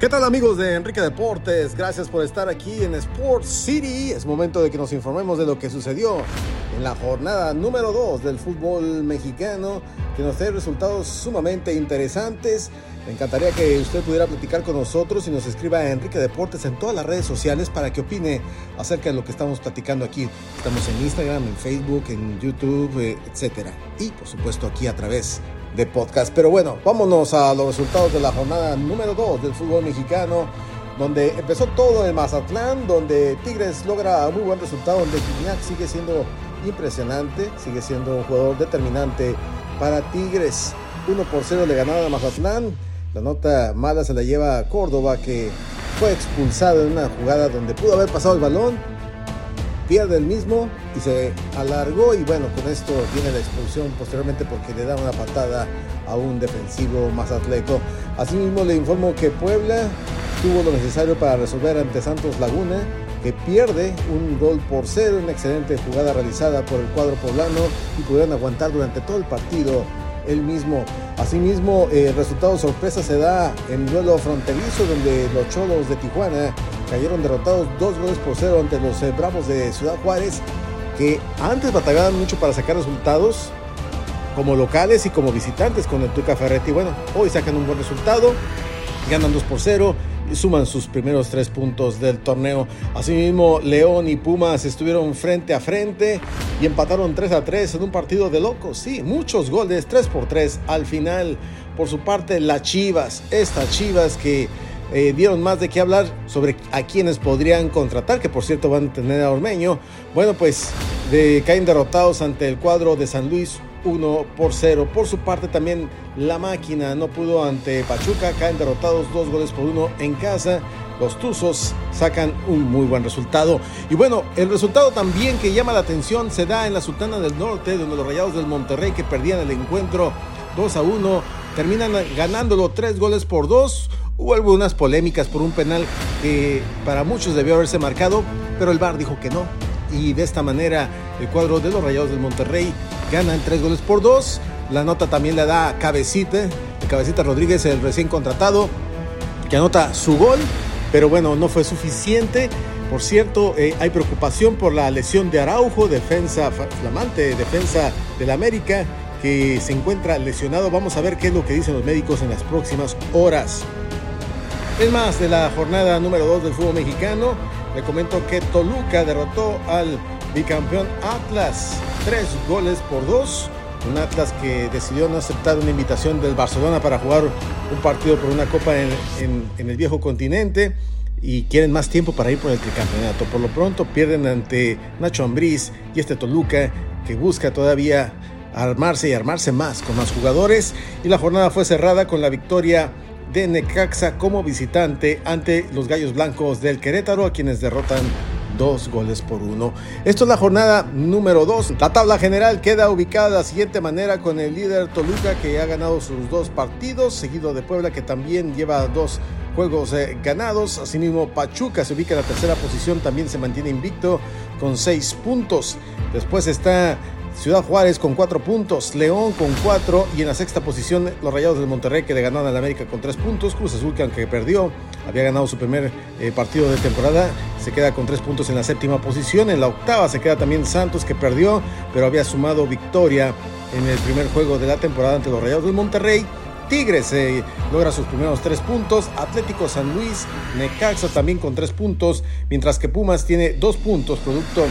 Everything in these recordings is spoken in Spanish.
¿Qué tal amigos de Enrique Deportes? Gracias por estar aquí en Sports City. Es momento de que nos informemos de lo que sucedió en la jornada número 2 del fútbol mexicano, que nos trae resultados sumamente interesantes. Me encantaría que usted pudiera platicar con nosotros y nos escriba a Enrique Deportes en todas las redes sociales para que opine acerca de lo que estamos platicando aquí. Estamos en Instagram, en Facebook, en YouTube, eh, etcétera. Y por supuesto aquí a través de podcast. Pero bueno, vámonos a los resultados de la jornada número 2 del fútbol mexicano, donde empezó todo en Mazatlán, donde Tigres logra muy buen resultado, donde Gignac sigue siendo impresionante, sigue siendo un jugador determinante para Tigres. 1 por 0 le ganaron a Mazatlán. La nota mala se la lleva a Córdoba, que fue expulsado en una jugada donde pudo haber pasado el balón pierde el mismo y se alargó y bueno, con esto viene la expulsión posteriormente porque le da una patada a un defensivo más atleto. Asimismo le informo que Puebla tuvo lo necesario para resolver ante Santos Laguna, que pierde un gol por cero, una excelente jugada realizada por el cuadro poblano y pudieron aguantar durante todo el partido el mismo. Asimismo, el resultado sorpresa se da en duelo fronterizo donde los Cholos de Tijuana cayeron derrotados dos goles por cero ante los eh, Bravos de Ciudad Juárez, que antes batallaban mucho para sacar resultados como locales y como visitantes con el Tuca Ferretti. Bueno, hoy sacan un buen resultado, ganan 2 por 0 y suman sus primeros tres puntos del torneo. Asimismo, León y Pumas estuvieron frente a frente y empataron 3 a 3 en un partido de locos. Sí, muchos goles, 3 por 3 al final. Por su parte, las Chivas, estas Chivas que eh, dieron más de qué hablar sobre a quienes podrían contratar, que por cierto van a tener a Ormeño. Bueno, pues caen derrotados ante el cuadro de San Luis 1 por 0. Por su parte también la máquina no pudo ante Pachuca, caen derrotados dos goles por uno en casa. Los Tuzos sacan un muy buen resultado. Y bueno, el resultado también que llama la atención se da en la Sultana del Norte, donde los Rayados del Monterrey que perdían el encuentro 2 a 1 terminan ganándolo tres goles por dos. Hubo algunas polémicas por un penal que para muchos debió haberse marcado, pero el VAR dijo que no. Y de esta manera el cuadro de los Rayados del Monterrey ganan tres goles por dos. La nota también le da Cabecita, Cabecita Rodríguez, el recién contratado, que anota su gol, pero bueno, no fue suficiente. Por cierto, eh, hay preocupación por la lesión de Araujo, defensa flamante, defensa del América, que se encuentra lesionado. Vamos a ver qué es lo que dicen los médicos en las próximas horas. Es más, de la jornada número 2 del fútbol mexicano, le comento que Toluca derrotó al bicampeón Atlas, tres goles por dos. Un Atlas que decidió no aceptar una invitación del Barcelona para jugar un partido por una copa en, el viejo continente y quieren más tiempo para ir por el tricampeonato. Por lo pronto pierden ante Nacho Ambriz y este Toluca que busca todavía armarse y armarse más con más jugadores. Y la jornada fue cerrada con la victoria de Necaxa como visitante ante los Gallos Blancos del Querétaro, a quienes derrotan dos goles por uno. Esto es la jornada número dos. La tabla general queda ubicada de la siguiente manera con el líder Toluca que ha ganado sus dos partidos, seguido de Puebla que también lleva dos juegos eh, ganados. Asimismo, Pachuca se ubica en la tercera posición, también se mantiene invicto con seis puntos. Después está Ciudad Juárez con cuatro puntos, León con cuatro y en la sexta posición los Rayados del Monterrey que le ganaron al América con tres puntos, Cruz Azul que aunque perdió, había ganado su primer eh, partido de temporada, se queda con tres puntos en la séptima posición, en la octava se queda también Santos que perdió, pero había sumado victoria en el primer juego de la temporada ante los Rayados del Monterrey. Tigres eh, logra sus primeros tres puntos, Atlético San Luis, Necaxa también con tres puntos, mientras que Pumas tiene dos puntos, producto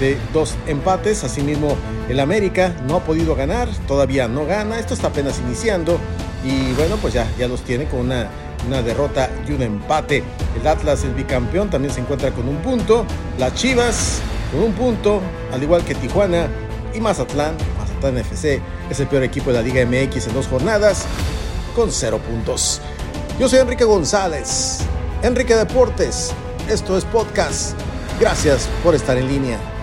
de dos empates. Asimismo, el América no ha podido ganar, todavía no gana, esto está apenas iniciando y bueno, pues ya, ya los tiene con una, una derrota y un empate. El Atlas, el bicampeón, también se encuentra con un punto, las Chivas con un punto, al igual que Tijuana y Mazatlán. Mazatlán FC es el peor equipo de la Liga MX en dos jornadas con cero puntos. Yo soy Enrique González, Enrique Deportes, esto es podcast. Gracias por estar en línea.